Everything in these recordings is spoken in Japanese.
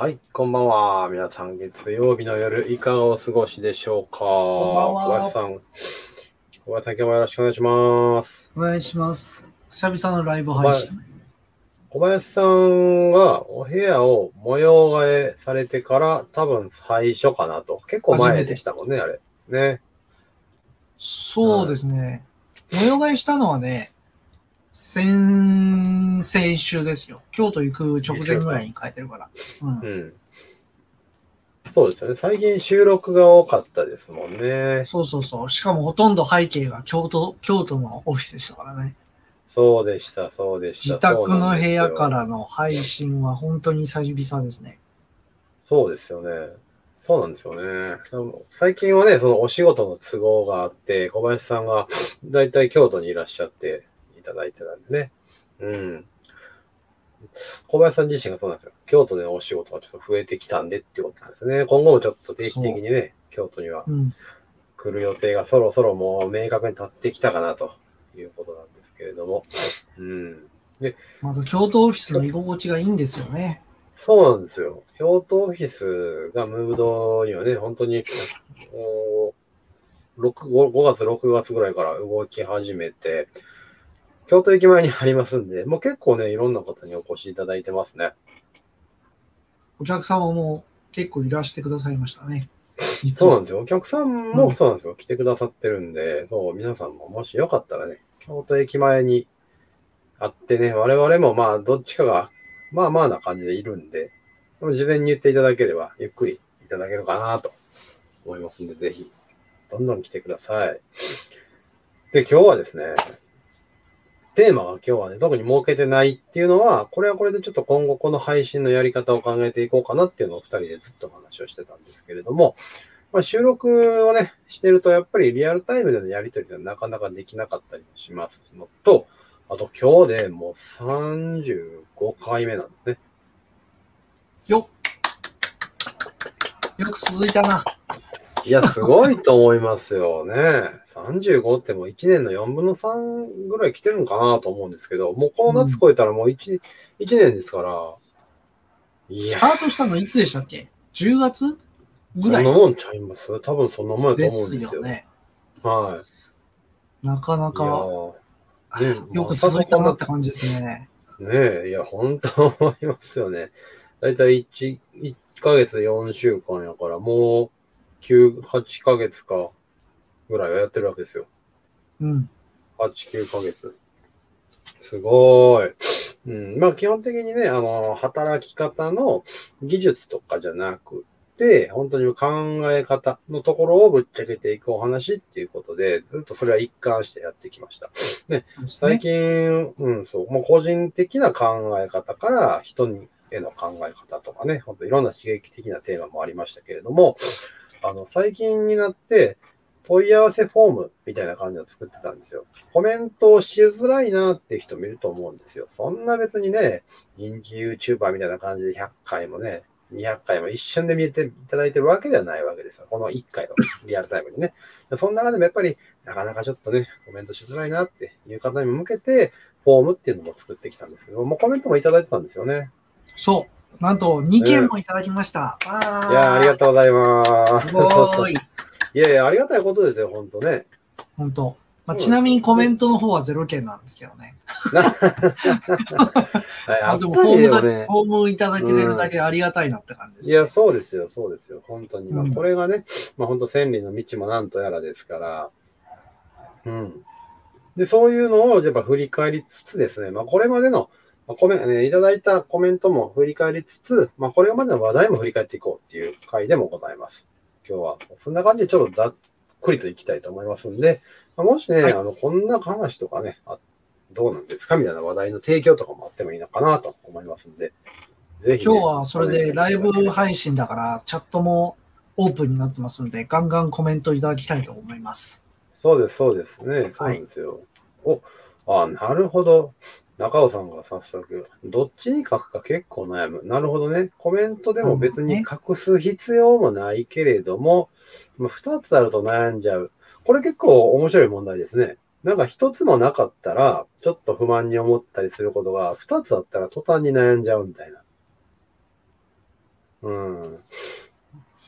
はい、こんばんは。皆さん、月曜日の夜、いかがお過ごしでしょうか？こんばんは小林さん。小林さん、今日もよろしくお願いします。お願いします。久々のライブ配信。小林さんがお部屋を模様替えされてから、多分最初かなと。結構前でしたもんね、あれ。ね。そうですね。模様替えしたのはね、先、先週ですよ。京都行く直前ぐらいに変えてるから。うんう。ん。そうですよね。最近収録が多かったですもんね。そうそうそう。しかもほとんど背景が京都、京都のオフィスでしたからね。そうでした、そうでした。自宅の部屋からの配信は本当に久々ですね。そうですよね。そうなんですよね。最近はね、そのお仕事の都合があって、小林さんがだいたい京都にいらっしゃっていただいてたんでね。うん。小林さん自身がそうなんですよ。京都でのお仕事がちょっと増えてきたんでっていうことなんですね。今後もちょっと定期的にね、京都にはうん。来る予定がそろそろもう明確に立ってきたかなということなんですけれども。うん。また京都オフィスの居心地がいいんですよね。そうなんですよ。京都オフィスがムーブドにはね、本当に、お6 5, 5月、6月ぐらいから動き始めて、京都駅前にありますんで、もう結構ね、いろんな方にお越しいただいてますね。お客様も結構いらしてくださいましたね。そうなんですよ。お客さんうんもそうなんですよ。来てくださってるんで、そう、皆さんももしよかったらね、京都駅前にあってね、我々もまあ、どっちかが、まあまあな感じでいるんで、でも事前に言っていただければ、ゆっくりいただけるかなと思いますんで、ぜひ、どんどん来てください。で、今日はですね、テーマが今日はね、特に設けてないっていうのは、これはこれでちょっと今後この配信のやり方を考えていこうかなっていうのを二人でずっと話をしてたんですけれども、まあ、収録をね、してるとやっぱりリアルタイムでのやりとりがなかなかできなかったりもしますのと、あと今日でもう35回目なんですね。よっよく続いたな。いや、すごいと思いますよね。35ってもう1年の4分の3ぐらい来てるのかなと思うんですけど、もうこの夏超えたらもう 1,、一年ですから、いやスタ、ートしたのいつでしたっけ ?10 月？そぐらんないもんちゃいます？多分そんなもんやとで思うんですよ。ね。は。なかないかね よく続いたなって感じですね。ねえ、いや、本当思いますよね。だいたい1、1ヶ月で4週間やから、もう9、8ヶ月かぐらいはやってるわけですよ。うん。8、9ヶ月。すごい。うん。まあ基本的にね、あの、働き方の技術とかじゃなくて、本当に考え方のところをぶっちゃけていくお話っていうことで、ずっとそれは一貫してやってきました。最近、うん、そう、もう個人的な考え方から人にへの考え方とかね、本当いろんな刺激的なテーマもありましたけれども、あの、最近になって問い合わせフォームみたいな感じを作ってたんですよ。コメントをしづらいなっていう人もいると思うんですよ。そんな別にね、人気 YouTuber みたいな感じで100回もね、200回も一瞬で見えていただいてるわけではないわけですよ。この1回の リアルタイムにね。その中でもやっぱりなかなかちょっとね、コメントしづらいなっていう方に向けて、フォームっていうのも作ってきたんですけど、もうコメントもいただいてたんですよね。そう。なんと2件もいただきました。あいやーありがとうございます。すごーい。いやいや、ありがたいことですよ、本当ね。本当。まあ、ちなみにコメントの方は0件なんですけどね。はい、あでもフォームだ、よね。フォームいただけてるだけありがたいなって感じです、いや、そうですよ、そうですよ、本当に。まあうんこれがね、まあ本当千里の道もなんとやらですから、うん。で、そういうのをやっぱ振り返りつつですね、まあこれまでの、まあ、コメンね、いただいたコメントも振り返りつつ、まあこれまでの話題も振り返っていこうっていう回でもございます。今日は。そんな感じでちょっとざっくりといきたいと思いますんで、まあ、もしね、はいあの、こんな話とかね、あどうなんですかみたいな話題の提供とかもあってもいいのかなと思いますんで、ぜひ、ね、今日はそれでライブ配信だから、チャットもオープンになってますんで、ガンガンコメントいただきたいと思います。そうです、そうですね。そうなんですよ。お、あ、なるほど。中尾さんが早速、どっちに書くか結構悩む。なるほどね。コメントでも別に隠す必要もないけれども、まあ、2つあると悩んじゃう。これ結構面白い問題ですね。なんか1つもなかったら、ちょっと不満に思ったりすることが、2つあったら途端に悩んじゃうみたいな。うん。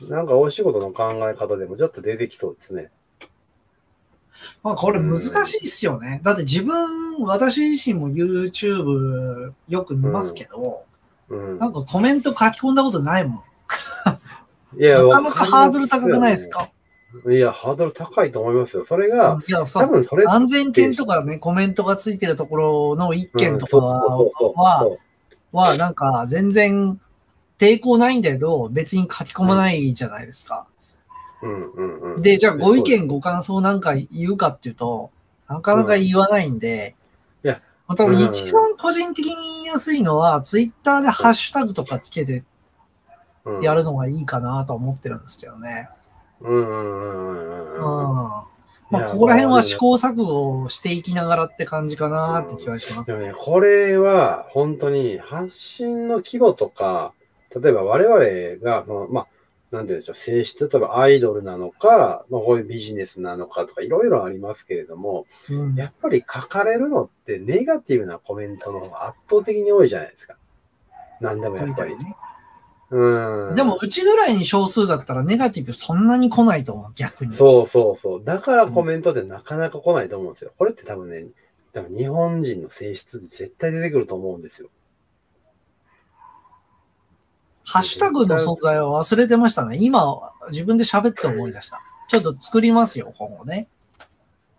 なんかお仕事の考え方でもちょっと出てきそうですね。まあこれ難しいっすよね。だって自分、私自身も YouTube よく見ますけど、うんな。んかコメント書き込んだことないもん。いや、なかなかハードル高くないですか？いや、ハードル高いと思いますよ。それが、いや、多さ、分それ安全圏とかね、コメントがついてるところの一件とかは、は、なんか全然抵抗ないんだけど、別に書き込まないじゃないですか。そう。うんうんうん。で、じゃあご意見、ご感想なんか言うかっていうと、なかなか言わないんで、いやまあ多分一番個人的に言いやすいのは、ツイッターでハッシュタグとかつけてうんやるのがいいかなと思ってるんですけどね。うんうんうんうんうん。うん。まあ、ここら辺は試行錯誤をしていきながらって感じかなって気はしますで。もね、これは本当に発信の規模とか、例えば我々が、そのまあ、なんていうんでしょう、性質、例えばアイドルなのか、まあ、こういうビジネスなのかとか、いろいろありますけれども、うんやっぱり書かれるのってネガティブなコメントの方が圧倒的に多いじゃないですか。なんでもやっぱり。ねうん。でも、うちぐらいに少数だったらネガティブそんなに来ないと思う、逆に。そうそうそう。だからコメントってなかなか来ないと思うんですよ。これって多分ね、多分日本人の性質で絶対出てくると思うんですよ。ハッシュタグの存在は忘れてましたね。今、自分で喋って思い出した。ちょっと作りますよ、今後ね。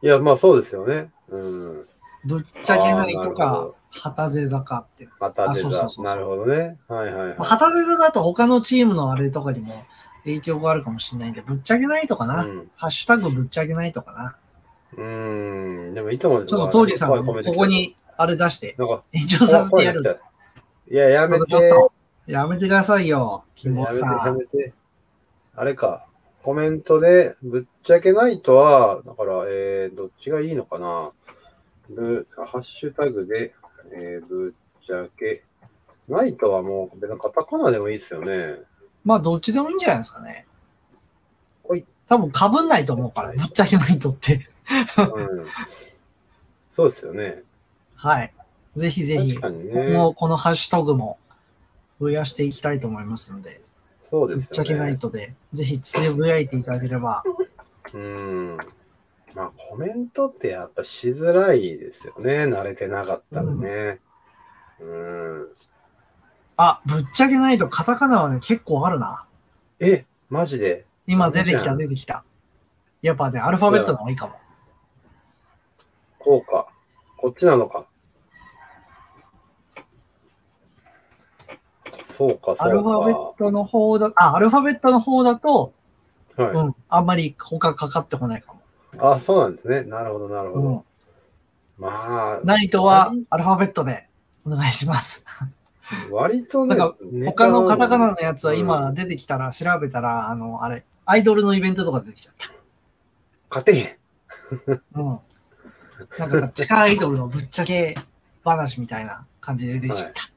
いや、まあそうですよね。うん。ぶっちゃけないとかど、旗勢坂っていう。また出たあそうそうなるほどね。はいはいはい。まあ旗勢坂だと他のチームのあれとかにも影響があるかもしれないんで、ぶっちゃけないとかな。うんハッシュタグぶっちゃけないとかな。うーん。でもいいと思うんですちょっとトーリーさんがここ。にあれ出して延長させてやる。いや、やめて。やめてくださいよ、キモやめて、さん。やめて。あれか。コメントで、ぶっちゃけないとは、だから、えー、どっちがいいのかな。ぶ、ハッシュタグで、えー、ぶっちゃけ。ないとはもう、別にカタカナでもいいですよね。まあ、どっちでもいいんじゃないですかね。ほい多分被んないと思うから、ぶっちゃけないとって。うん。そうですよね。はい。ぜひぜひね。後このハッシュタグも増やしていきたいと思いますので、そうですよね。ぶっちゃけないとで、ぜひつぶやいていただければ、うん。まあ、コメントってやっぱしづらいですよね。慣れてなかったらね。うん。あ、ぶっちゃけないとカタカナはね、結構あるな。え、マジで？今出てきた、出てきた。やっぱね、アルファベットの方がいいかも。こうか。こっちなのか。そうか、そうか。アルファベットの方だ、あ、アルファベットの方だと、はい。うん、あんまり他かかってこないかも。あ、そうなんですね。なるほど、なるほど。うん。まあ、ナイトはアルファベットでお願いします。割とね、なんか他のカタカナのやつはうん今出てきたら調べたら、あの、あれ、アイドルのイベントとか出てきちゃった。勝てへん。うん。なんか地下アイドルのぶっちゃけ話みたいな感じで出てきちゃった。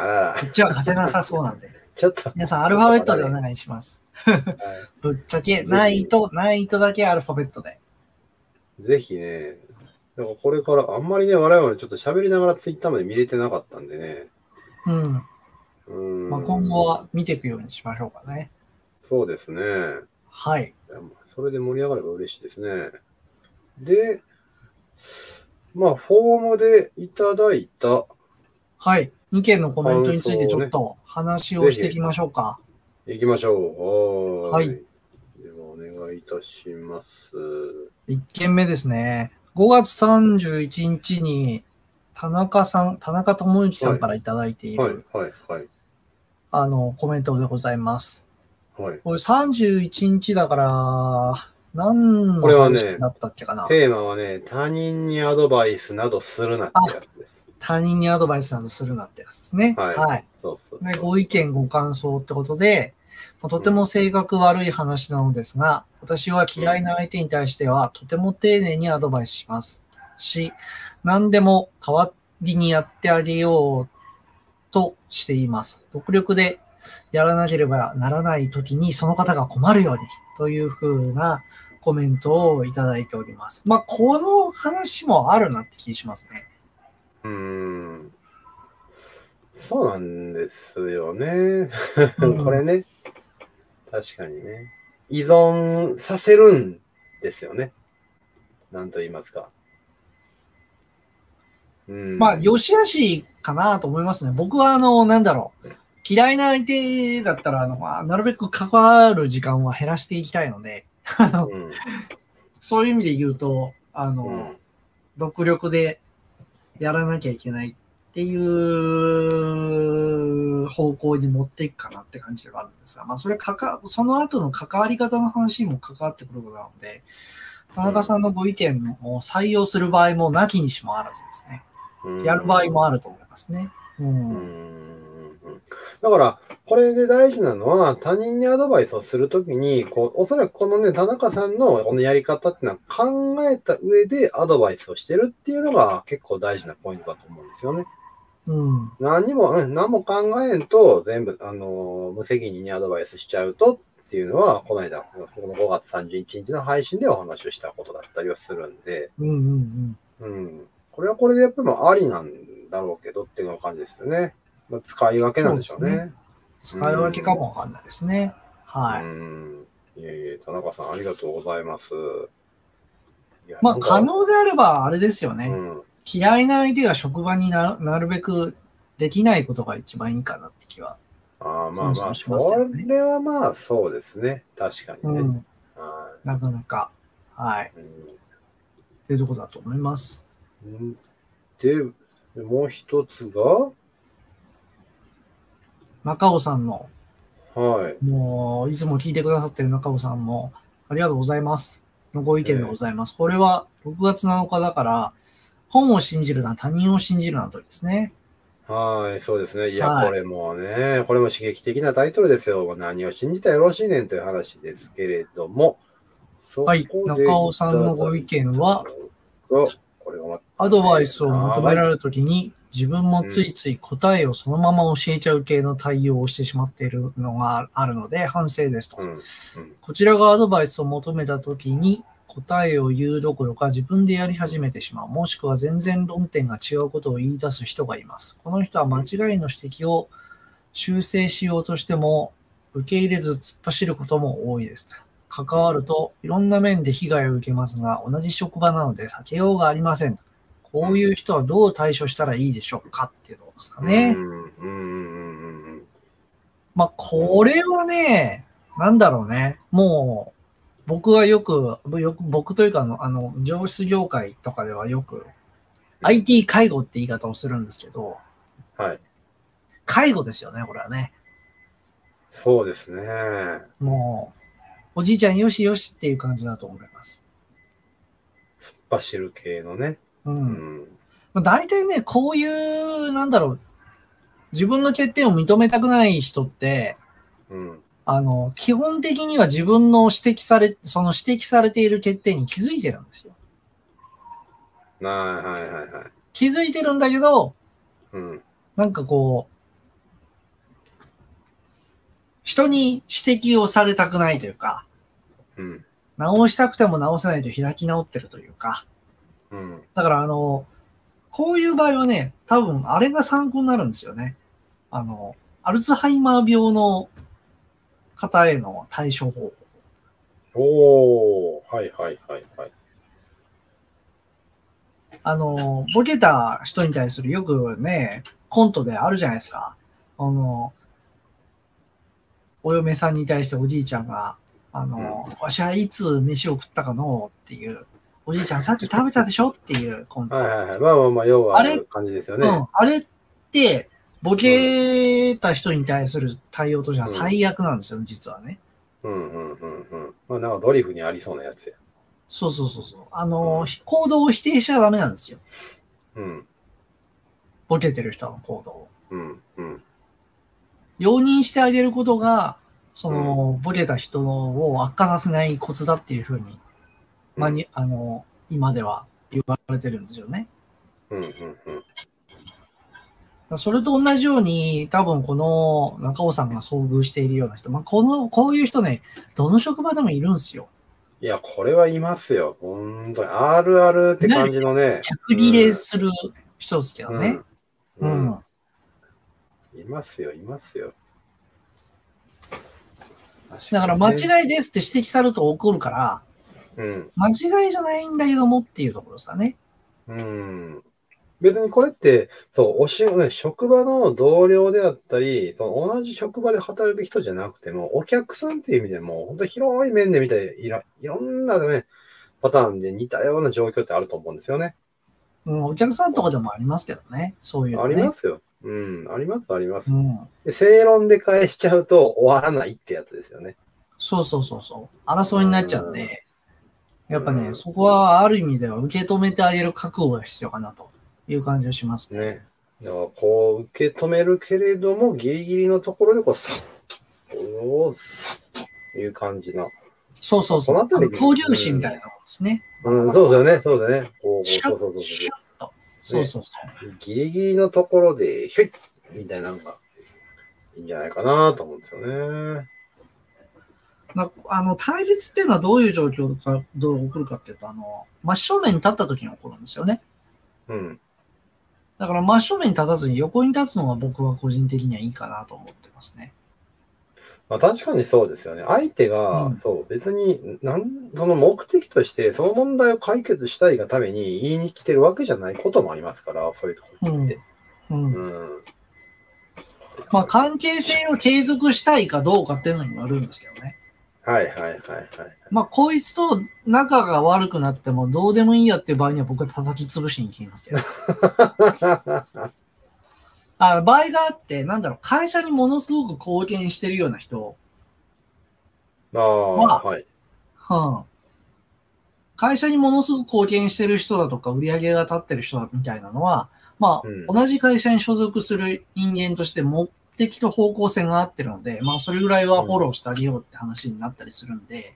あららこ、っちは勝てなさそうなんで。ちょっと。皆さんアルファベットでお願いします。は いぶっちゃけ、ナイト、ナイトだけアルファベットで。ぜひね、だからこれから、あんまりね、我々ちょっと喋りながらツイッターまで見れてなかったんでね。うん。うん。まあ、今後は見ていくようにしましょうかね。そうですね。はい。それで盛り上がれば嬉しいですね。で、まあ、フォームでいただいた、はい。2件のコメントについてちょっと話をしていきましょうか。行きましょう。はいでは、お願いいたします。1件目ですね。5月31日に、田中さん、田中智之さんからいただいている、はい、はい、はい。あの、コメントでございます。はい。これ31日だから、何のこれはね話だったっけかな、テーマはね、他人にアドバイスなどするなってやつです。他人にアドバイスなどするなってやつですね。はいはい。そうそうでご意見、ご感想ってことで、まあとても性格悪い話なのですが、私は嫌いな相手に対してはとても丁寧にアドバイスしますし、何でも代わりにやってあげようとしています。独力でやらなければならない時にその方が困るようにというふうなコメントをいただいております。まあ、この話もあるなって気しますね。うーん。そうなんですよね。うん これね。確かにね。依存させるんですよね。なんと言いますか。うん。まあ、良し悪しかなと思いますね。僕は、あの、なんだろう。嫌いな相手だったら、あの、まあ、なるべく関わる時間は減らしていきたいので、あの、うん。そういう意味で言うと、あの、うん。独力でやらなきゃいけないっていう方向に持っていくかなって感じがあるんですが、まあ、それかか、その後の関わり方の話にも関わってくることなので、田中さんのご意見を採用する場合もなきにしもあらずですね。うんやる場合もあると思いますね。う。うんんだから、これで大事なのは、他人にアドバイスをするときに、こう、おそらくこのね、田中さんのこのやり方っていうのは考えた上でアドバイスをしてるっていうのが結構大事なポイントだと思うんですよね。うん。何も、うん何も考えんと、全部、あのー無責任にアドバイスしちゃうとっていうのは、この間、この5月31日の配信でお話をしたことだったりはするんで、うんうんうん。これはこれでやっぱりまあありなんだろうけどっていう感じですよね。まあ、使い分けなんでしょうね。そうで使い分けかもわかんないですね。はい。うん。いえいえ、田中さんありがとうございます。まあ、可能であれば、あれですよね。うん。嫌いな相手が職場にななるべくできないことが一番いいかなって気は。ああ、まあまあ、それはまあそうですね。確かにね。うん。はなかなか。はい。いうんっていうところだと思います。うんで、もう一つが、中尾さんの、はい。もう、いつも聞いてくださってる中尾さんも、ありがとうございます。のご意見でございます。これは6月7日だから、本を信じるな、他人を信じるなとですね。はい、そうですね。いや、はいこれもね、これも刺激的なタイトルですよ。何を信じたらよろしいねんという話ですけれども。はい中尾さんのご意見は、これがアドバイスを求められるときに、自分もついつい答えをそのまま教えちゃう系の対応をしてしまっているのがあるので反省ですと。こちらがアドバイスを求めたときに答えを言うどころか自分でやり始めてしまう。もしくは全然論点が違うことを言い出す人がいます。この人は間違いの指摘を修正しようとしても受け入れず突っ走ることも多いです。関わるといろんな面で被害を受けますが、同じ職場なので避けようがありません。こういう人はどう対処したらいいでしょうかっていうとですかね。まあ、これはね、なんだろうね。もう、僕はよく、よく僕というかあの、あの、上質業界とかではよく、IT 介護って言い方をするんですけど、はい。介護ですよね、これはね。そうですね。もう、おじいちゃんよしよしっていう感じだと思います。突っ走る系のね。う。うんん。まあ、大体ね、こういう、なんだろう、自分の欠点を認めたくない人って、うん。あの、基本的には自分の指摘され、その指摘されている欠点に気づいてるんですよ。はい、はい、はい、はい。気づいてるんだけど、うん。なんかこう、人に指摘をされたくないというか、うん。直したくても直せないと開き直ってるというか、うん。だからあの、こういう場合はね、多分あれが参考になるんですよね。あの、アルツハイマー病の方への対処方法。おー、はい、はい、はい、はい。あの、ボケた人に対するよくね、コントであるじゃないですか。あの、お嫁さんに対しておじいちゃんが、あの、わしはいつ飯を食ったかのっていう、おじいちゃんさっき食べたでしょっていうコント。はい、はい、はい。まあまあまあ、要は、あれ？感じですよね。うん、あれって、ボケた人に対する対応としては最悪なんですよ、実はね。うん、うん、うん、うん。まあ、なんかドリフにありそうなやつや。そうそうそうそう。あの、行動を否定しちゃダメなんですよ。うん、ボケてる人の行動を。うん、うん。容認してあげることが、その、ボケた人を悪化させないコツだっていうふうに、まあに、あの、今では言われてるんですよね。うん、うん、うん。それと同じように、多分この中尾さんが遭遇しているような人、まあ、この、こういう人ね、どの職場でもいるんですよ。いや、これはいますよ。本当に。あるあるって感じのね。逆リレーする人ですけどね。う。うんん。いますよ、いますよ。だから間い。違いですって指摘されると怒るから、うん。間違いじゃないんだけどもっていうところですかね。うん。別にこれって、そう、おし、ね、職場の同僚であったり、その同じ職場で働く人じゃなくても、お客さんっていう意味でも、本当広い面で見ていろ、いろんなね、パターンで似たような状況ってあると思うんですよね。うん、お客さんとかでもありますけどね。そういうのあね。りますよ。うん、あります、ありますう。ん。で正論で返しちゃうと終わらないってやつですよね。そうそうそうそう。争いになっちゃうんで、やっぱね、うんそこはある意味では受け止めてあげる覚悟が必要かなという感じがしますね。ね。こう受け止めるけれども、ギリギリのところでこう、さっと、こうさっという感じの。そうそうそう。そのあたりあの闘牛士みたいなものですね。うん、そうですよね、そうですよね。こう、そうそうそうシュッと。そうそうそう。そう。ギリギリのところで、ひょいっみたいなのがいいんじゃないかなと思うんですよね。なあの対立っていうのはどういう状況か、どう起こるかっていうと、あの、真正面に立った時に起こるんですよね。うん。だから真正面に立たずに横に立つのが僕は個人的にはいいかなと思ってますね。まあ確かにそうですよね。相手が、うんそう、別に、なん、その目的として、その問題を解決したいがために言いに来てるわけじゃないこともありますから、そういうところって。うん。うん。まあ関係性を継続したいかどうかっていうのにもよるんですけどね。はいはいはいはい。まあこいつと仲が悪くなってもどうでもいいやっていう場合には僕は叩き潰しに行きますけど。あ場合があって、なんだろう、会社にものすごく貢献してるような人、ああ、まあはい。うん。会社にものすごく貢献してる人だとか、売り上げが立ってる人だみたいなのは、まあ、うん同じ会社に所属する人間として目的と方向性が合ってるので、まあ、それぐらいはフォローしてあげようって話になったりするんで、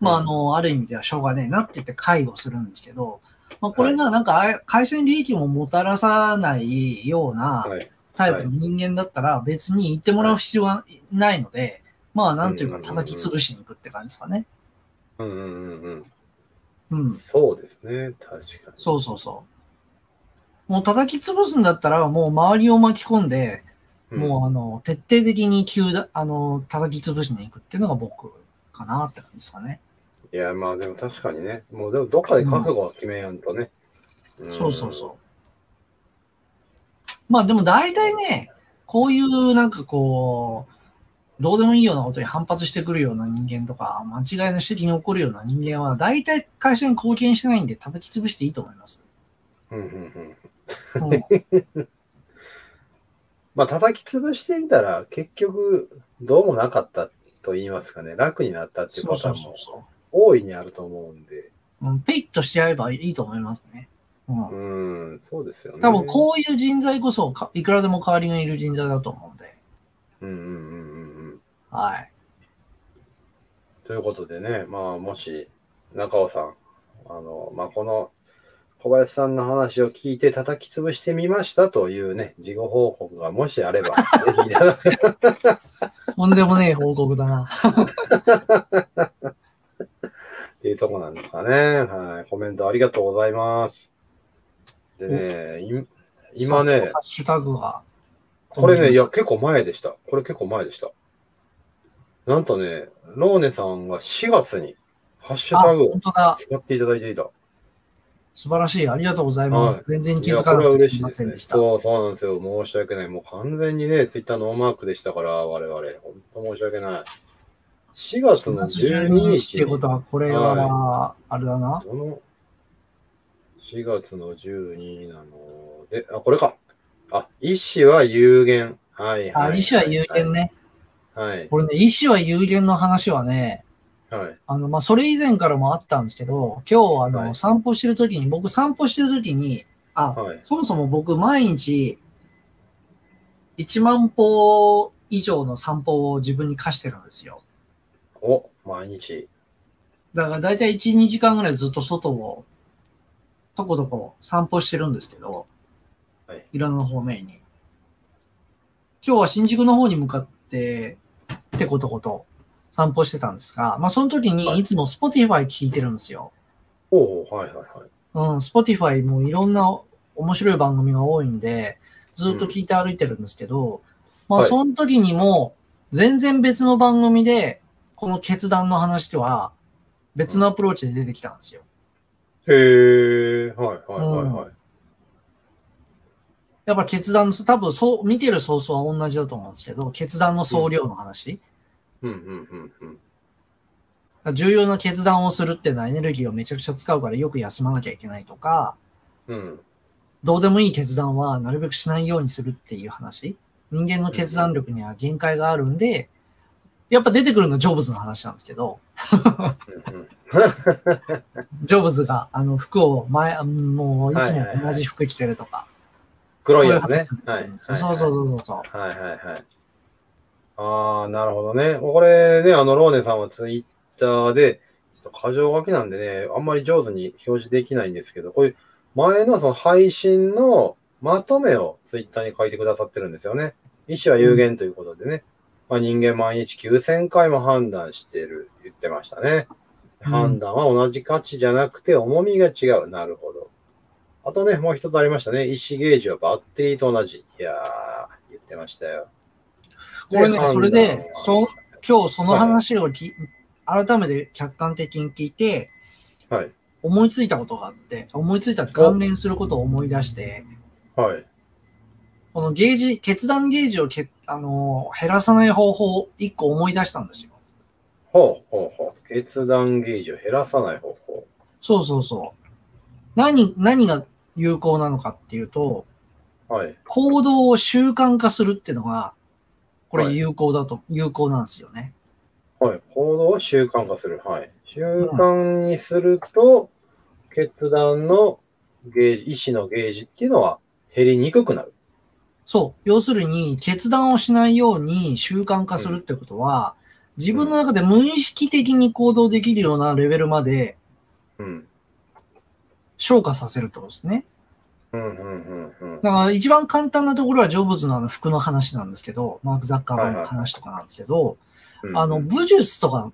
まあ、あの、ある意味ではしょうがねえなって言って介護するんですけど、まあ、これがなんか、あ会社に利益ももたらさないようなはい。タイプの人間だったら、別に言ってもらう必要はないので、まあ、なんていうか、叩き潰しに行くって感じですかね。うんうんうんうん。うん。そうですね。確かに。そうそうそう。もう叩き潰すんだったら、もう周りを巻き込んで、うんもうあの、徹底的に急だ、あの、叩き潰しに行くっていうのが僕かなって感じですかね。いや、まあでも確かにね。もうでもどっかで覚悟は決めやんとね。んそうそうそう。まあでも大体ね、こういうなんかこう、どうでもいいようなことに反発してくるような人間とか、間違いの指摘に起こるような人間は、大体会社に貢献してないんで叩き潰していいと思います。うんうんうん。うんまあ叩き潰してみたら、結局、どうもなかったと言いますかね。楽になったっていうパターンも大いにあると思うんで。う。うん、ペイッとしちゃえばいいと思いますね。うんうん、そうですよね。多分こういう人材こそかいくらでも代わりがいる人材だと思うんで。うんうんうんうんうん。はい。ということでね、まあ、もし、中尾さん、あの、まあ、この、小林さんの話を聞いて叩き潰してみましたというね、事後報告がもしあれば、ぜひいただけとんでもねえ報告だな。っていうとこなんですかね。はい。コメントありがとうございます。でね、い今ねハ、ッシュタグが。これね、いや、結構前でした。これ結構前でした。なんとね、ローネさんが4月にハッシュあ、タグを。使っていただいていた。素晴らしい。ありがとうございます。はい全然気づかなくてすみ。ませんでした。そう、そうなんですよ。申し訳ない。もう完全にね、ツイッターノーマークでしたから、我々。本当申し訳ない。4月の4月12 12日ってことは、これは、あれだな。この4月の12なので、あ、これか。あ、医師は有限。はい、はい。あ、医師は有限ね。はい。これね、医師は有限の話はね、はい。あの、まあ、それ以前からもあったんですけど、今日、あの、はい散歩してる時に、僕散歩してる時に、あ、はい。そもそも僕毎日1万歩以上の散歩を自分に課してるんですよ。お、毎日。だから大体1、2時間ぐらいずっと外をとことこ散歩してるんですけど、はい。いろんな方面に。今日は新宿の方に向かって、てことこと散歩してたんですが、まあその時はいにいつも Spotify 聞いてるんですよ。おうはいはいはい。うん、Spotify もいろんな面白い番組が多いんで、ずっと聞いて歩いてるんですけど、まあ、はいその時にも、全然別の番組で、この決断の話では、別のアプローチで出てきたんですよ。へえ、はいはいはいはい。やっぱ決断の、多分そう、見てるソースは同じだと思うんですけど、決断の総量の話。うんうんうんうん。重要な決断をするっていうのはエネルギーをめちゃくちゃ使うからよく休まなきゃいけないとか、うん。どうでもいい決断はなるべくしないようにするっていう話。人間の決断力には限界があるんで、やっぱ出てくるのはジョブズの話なんですけど、うんうんジョブズがあの服を前、もういつもはいはいはい同じ服着てるとか。黒いやつね。そうはいいう話。そうそうそうそう。はいはいはい。ああ、なるほどね。これね、あの、ローネさんはツイッターで、ちょっと箇条書きなんでね、あんまり上手に表示できないんですけど、こういう前のその配信のまとめをツイッターに書いてくださってるんですよね。意思は有限ということでね。まあ、人間毎日9000回も判断してるって言ってましたね。うん判断は同じ価値じゃなくて重みが違う。なるほど。あとね、もう一つありましたね。意思ゲージはバッテリーと同じ。いやー、言ってましたよ。これねそれではそう今日その話をき、改めて客観的に聞いて、はい。思いついたことがあって、思いついたって関連することを思い出して、はい。このゲージ、決断ゲージをけ、あのー減らさない方法を一個思い出したんですよ。ほうほうほう。決断ゲージを減らさない方法。そうそうそう。何、何が有効なのかっていうと、はい。行動を習慣化するっていうのが、これはい有効だと、有効なんですよね。はい。行動を習慣化する。はい。習慣にすると、決断のゲージ、意思のゲージっていうのは減りにくくなる。そう。要するに、決断をしないように習慣化するってことは、自分の中で無意識的に行動できるようなレベルまでうん。消化させるってことですね。うん、うん、うん、うん。だから一番簡単なところはジョブズのあの服の話なんですけど、マーク・ザッカーバーグの話とかなんですけど、うんあの、、武術とか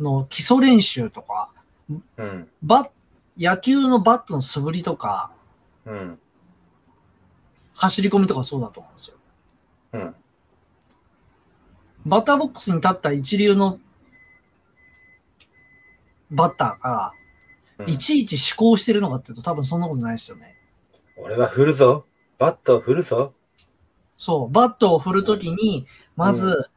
の基礎練習とか、うん、バッ野球のバットの素振りとか、うん、走り込みとかそうだと思うんですよ。うん。バッターボックスに立った一流のバッターが、うんいちいち思考してるのかっていうと多分そんなことないですよね。俺は振るぞ。バットを振るぞ。そう、バットを振るときに、まうず、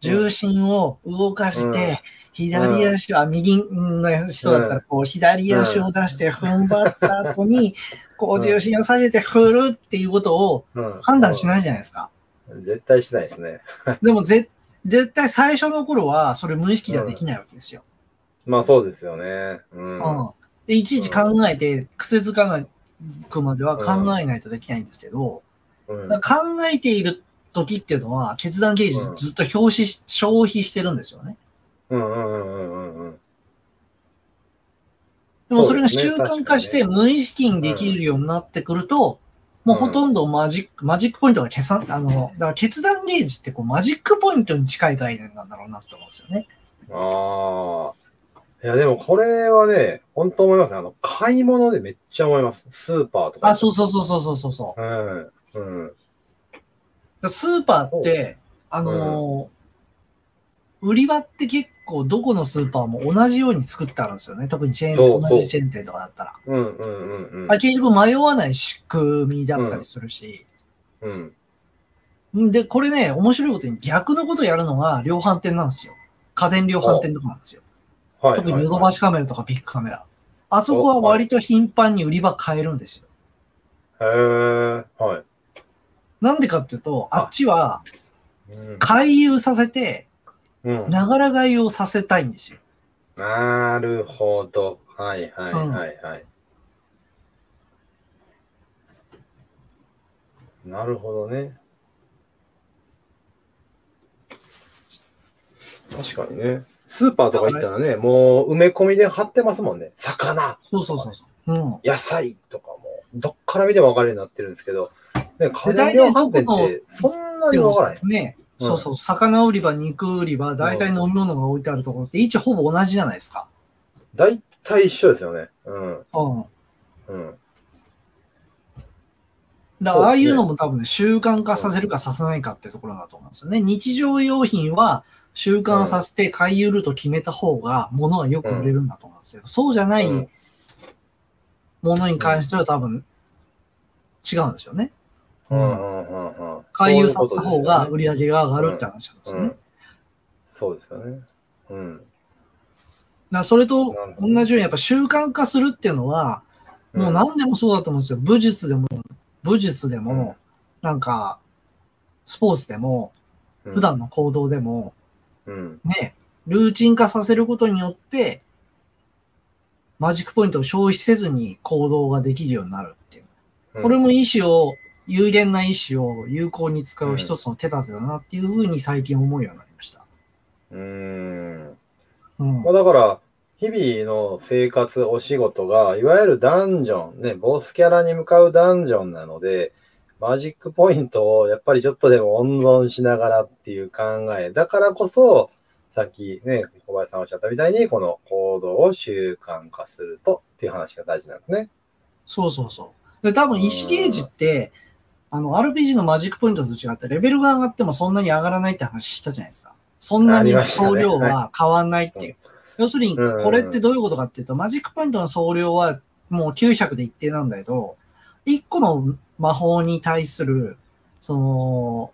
重心を動かしうんて、左足を、あ、右の人だったら、こう、左足を出して踏ん張った後に、こう、重心を下げて振るっていうことをうん。判断しないじゃないですか。い。絶対しないですね。でも、ぜ、絶対最初の頃は、それ無意識ではできないわけですよ。まあそうですよね。うん。いちいち考えて、癖づかないくまでは考えないとできないんですけど、考えている時っていうのは、決断ゲージうんずっと表示し、消費してるんですよね。うんうんうんうんうんうん。でもそれが習慣化して無意識にできるようになってくると、もうほとんどマジック、マジックポイントが消さ、あの、だから決断ゲージってこうマジックポイントに近い概念なんだろうなって思うんですよね。ああ。いや、でもこれはね、本当思いますね。あの、買い物でめっちゃ思います。スーパーとか。あ、そうそうそうそうそうそうそう。うん。うん。スーパーって、あのー売り場って結構どこのスーパーも同じように作ってあるんですよね。特にチェーンそう同じチェーン店とかだったら。うんうんうんうんあれ結局迷わない仕組みだったりするし。うん。んで、これね、面白いことに逆のことやるのが量販店なんですよ。家電量販店とかなんですよ。はい。特にヨドバシカメラとかビッグカメラ。あそこは割と頻繁に売り場変えるんですよ。へえ。はい。なんでかっていうと、あっちはうん回遊させて、うん。ながら買いをさせたいんですよ。なるほど。はいはいはいはい。なるほどね。確かにね。スーパーとか行ったらね、もう埋め込みで貼ってますもんね。魚、そうそうそうそう。うん。野菜とかも、どっから見ても分かるようになってるんですけど、ね、家電量販店ってそんなに分からない。ね、うんそうそう、魚売り場、肉売り場、大体飲み物が置いてあるところって位置ほぼ同じじゃないですか。大体一緒ですよね。うん。うん。うん。だからああいうのも多分ね、習慣化させるかさせないかっていうところだと思うんですよね。日常用品は習慣させて買い売ると決めた方が物はよく売れるんだと思うんですけど、そうじゃないうんものに関しては多分違うんですよね。うんうんうんうん。回遊させた方が売り上げが上がるって話なんですよね。そうですよね。うん。らそれと同じようにやっぱ習慣化するっていうのは、もう何でもそうだと思うんですよ。武術でも、武術でも、なんか、スポーツでも、うん普段の行動でも、うん。ね、ルーチン化させることによって、マジックポイントを消費せずに行動ができるようになるっていう。うんこれも意思を、有限な意思を有効に使う一つの手立てだなっていうふうに最近思うようになりました。うーん。うんまあ、だから、日々の生活、お仕事が、いわゆるダンジョン、ね、ボスキャラに向かうダンジョンなので、マジックポイントをやっぱりちょっとでも温存しながらっていう考え。だからこそ、さっきね、小林さんおっしゃったみたいに、この行動を習慣化するとっていう話が大事なんですね。そうそうそう。で、多分意思ゲージって、あの、RPG のマジックポイントと違って、レベルが上がってもそんなに上がらないって話したじゃないですか。そんなに総量は変わんないっていう。要するに、うんこれってどういうことかっていうと、マジックポイントの総量はもう900で一定なんだけど、1個の魔法に対する、その、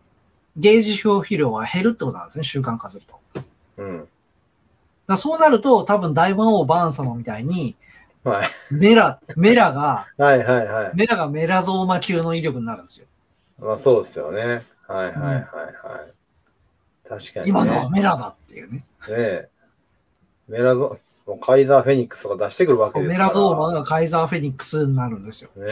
ゲージ消費量は減るってことなんですね、習慣化すると。うん。らそうなると、多分大魔王バーン様みたいに、はい。メラ、メラが、はいはいはい。メラがメラゾーマ級の威力になるんですよ。まあそうですよね。はいはいはいはい。確かに、ね。今のはメラだっていうね。ねえ。メラゾ、カイザーフェニックスとか出してくるわけです。メラゾーマがカイザーフェニックスになるんですよ。ね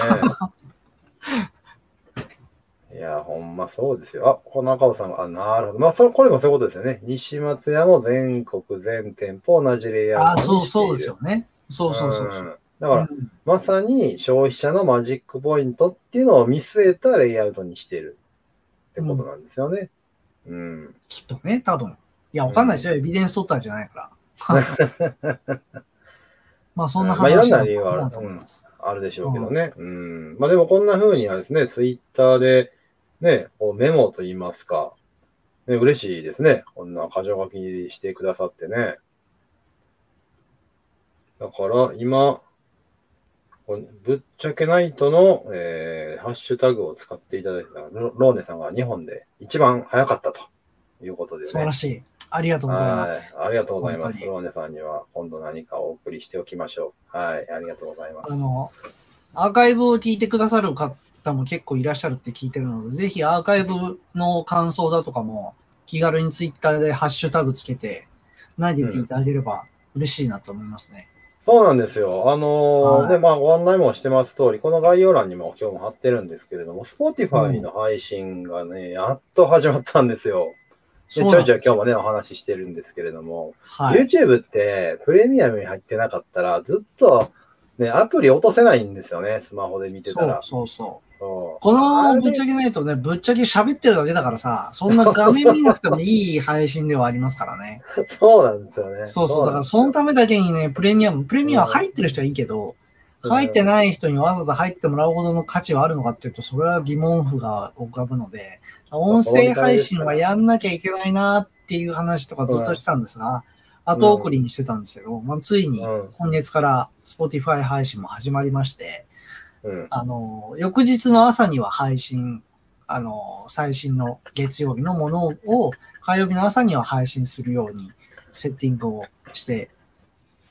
え。いや、ほんまそうですよ。あ、この赤尾さんが、あ、なるほど。まあ、それ、これもそういうことですよね。西松屋も全国全店舗同じレイヤあーそうそうですよね。そうそうそうそう。んだから、うんまさに消費者のマジックポイントっていうのを見据えたレイアウトにしてるってことなんですよね。うん。きっとね、多分。いや、わかんないですよ。エビデンス取ったんじゃないから。まあ、そんな話だな理由はある。あるでしょうけどね。うん。まあでもこんな風にはですね、ツイッターでね、メモと言いますか、ね、嬉しいですね。こんな箇条書きにしてくださってね。だから今、ぶっちゃけナイトの、えーハッシュタグを使っていただいたロローネさんが日本で一番早かったということでね。素晴らしい。ありがとうございます。はい。ありがとうございます。ローネさんには今度何かお送りしておきましょう。はい。ありがとうございます。あの、アーカイブを聞いてくださる方も結構いらっしゃるって聞いてるので、ぜひアーカイブの感想だとかも気軽にツイッターでハッシュタグつけて投げていただければ嬉しいなと思いますね。そうなんですよ。あのーはいで、まあ、ご案内もしてます通り、この概要欄にも今日も貼ってるんですけれども、Spotify の配信がね、やっと始まったんですよ。でちょいちょい今日もね、お話ししてるんですけれども、はい。YouTube ってプレミアムに入ってなかったら、ずっと、ね、アプリ落とせないんですよね、スマホで見てたら。そうそうそう。このぶっちゃけないとね、ぶっちゃけ喋ってるだけだからさ、そんな画面見なくてもいい配信ではありますからね。そうなんですよね。そうそう。だからそのためだけにね、プレミアム、プレミアム入ってる人はいいけど、入ってい。ない人にわざわざ入ってもらうほどの価値はあるのかっていうと、それは疑問符が浮かぶので、音声配信はやんなきゃいけないなっていう話とかずっとしたんですが、後送りにしてたんですけど、まあ、ついにうん。今月から Spotify 配信も始まりまして、うん。あの、翌日の朝には配信、あの、最新の月曜日のものを火曜日の朝には配信するようにセッティングをして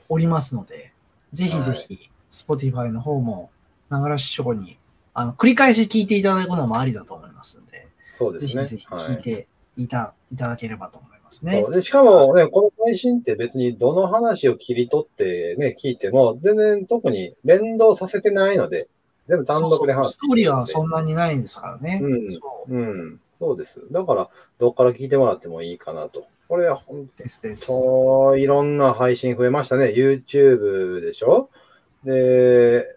おりますので、ぜひぜひ Spotify の方も、ながら視聴に、あの、繰り返し聞いていただくのもありだと思いますので、そうですね。ぜひぜひはい聞いていた,、い、ただければと思いますねでしかもね、この配信って別にどの話を切り取ってね、聞いても、全然特に連動させてないので、全部単独で話そうそうストーリーはそんなにないですからね。うんそううん、そうです。だから、どっから聞いてもらってもいいかなと。これは本。当、いろんな配信増えましたね。YouTube でしょ？で、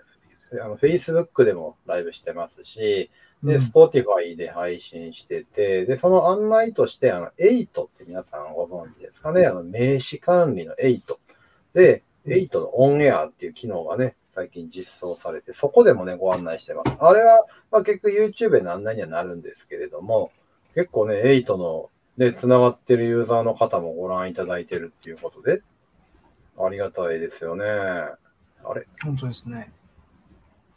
あの Facebook でもライブしてますし、で、うん Spotify で配信してて、で、その案内として、あの、8って皆さんご存知ですかね？あの、名刺管理の8。で、8のオンエアっていう機能がね、最近実装されて、そこでもね、ご案内してます。あれは、まあ、結局 YouTube への案内にはなるんですけれども、結構ね、8のね、繋がってるユーザーの方もご覧いただいてるっていうことで、ありがたいですよね。あれ？本当ですね。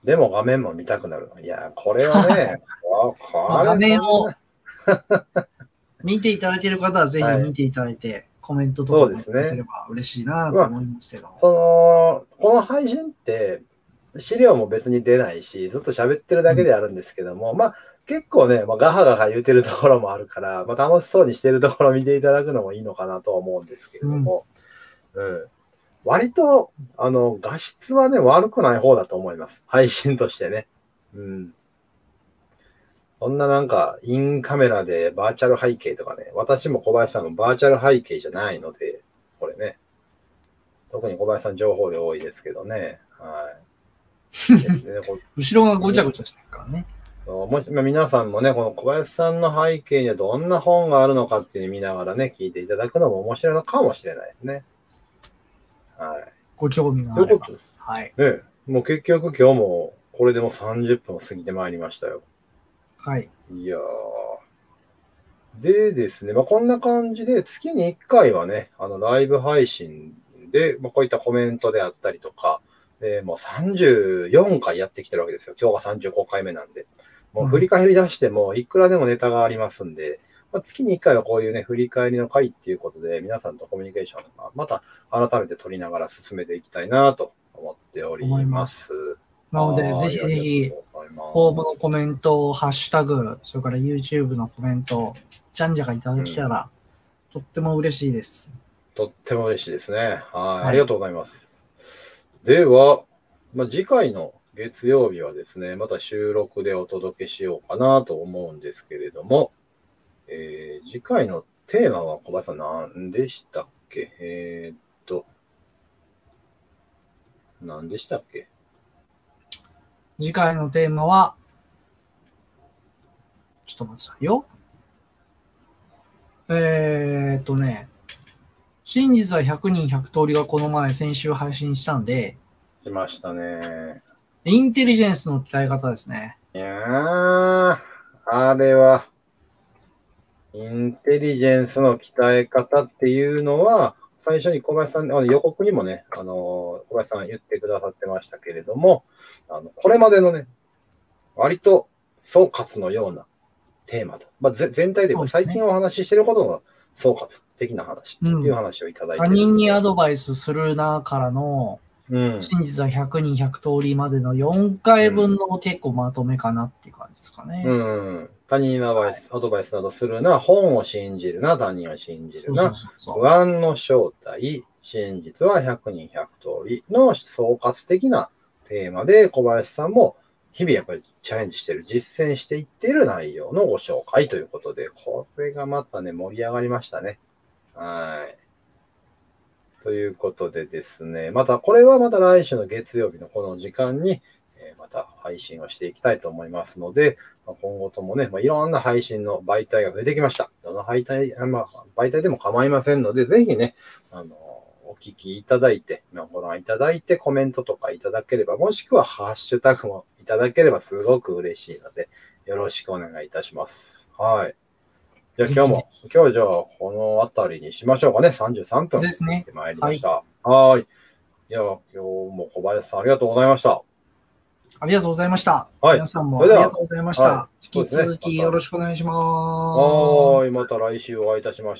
でも画面も見たくなるの。いや、これはね、画面を 見ていただける方はぜひ見ていただいて、コメントとかもいただければ嬉しいなと思いますけど。その、この配信って、資料も別に出ないし、ずっと喋ってるだけであるんですけども、まあ、結構ね、まあ、ガハガハ言うてるところもあるから、まあ、楽しそうにしてるところを見ていただくのもいいのかなとは思うんですけれども、うん。割と、あの、画質はね、悪くない方だと思います。配信としてね。うん。そんななんか、インカメラでバーチャル背景とかね、私も小林さんもバーチャル背景じゃないので、これね。特に小林さん情報量多いですけどね。はい。ねこ 後ろがごちゃごちゃしてるからね。うもしまあ皆さんもね、この小林さんの背景にはどんな本があるのかって見ながらね、聞いていただくのも面白いのかもしれないですね。はい。ご興味がというこあれば。とですはい。ね。もう結局今日もこれでもう30分を過ぎてまいりましたよ。はい。いやー。でですね、まあ、こんな感じで月に1回はね、あのライブ配信で、まあ、こういったコメントであったりとか、でもう34回やってきてるわけですよ。今日が35回目なんで。もう振り返り出しても、いくらでもネタがありますんで、まあ、月に1回はこういうね、振り返りの回っていうことで、皆さんとコミュニケーションをまた改めて取りながら進めていきたいなと思っておりま。ますなので、ぜひぜひ、はいありがとうございますフォームのコメント、ハッシュタグ、それから YouTube のコメント、じゃんじゃがいただけたら、とっても嬉しいです。とっても嬉しいですね。はい。はいありがとうございます。では、まあ、次回の月曜日はですね、また収録でお届けしようかなと思うんですけれども、えー次回のテーマは小林さん何でしたっけ？えーっと、何でしたっけ？次回のテーマは、ちょっと待ってくださいよ。えーっとね、真実は100人100通りがこの前先週配信したんで、しましたね。インテリジェンスの鍛え方ですね。いやー、あれは、インテリジェンスの鍛え方っていうのは、最初に小林さん、あの予告にもね、あの、小林さん言ってくださってましたけれども、あの、これまでのね、割と総括のようなテーマと。まあ、ぜ全体でも最近お話ししてることの総括的な話ってうんいう話をいただいて他る人にアドバイスするなからの、うん。真実は100人100通りまでの4回分の結構まとめかなっていう感じですかね。うん。他人のアドバイス、アドバイスなどするな、本を信じるな、他人を信じるな。不安の正体、真実は100人100通りの総括的なテーマで小林さんも日々やっぱりチャレンジしてる、実践していっている内容のご紹介ということで、これがまたね、盛り上がりましたね。はい。ということでですね、またこれはまた来週の月曜日のこの時間に、えーまた配信をしていきたいと思いますので、まあ今後ともね、まあ、いろんな配信の媒体が増えてきました。どの媒体、あまあ、媒体でも構いませんので、ぜひね、あの、お聞きいただいて、まあご覧いただいて、コメントとかいただければ、もしくはハッシュタグもいただければすごく嬉しいので、よろしくお願いいたします。はい。じゃあ今日も、今日はじゃあこの辺りにしましょうかね。33分。ですね。まいりました。はーい。いや、今日も小林さんありがとうございました。ありがとうございました。はい皆さんもありがとうございました。は引き続きよろしくお願いします。はーい。また来週お会いいたしましょう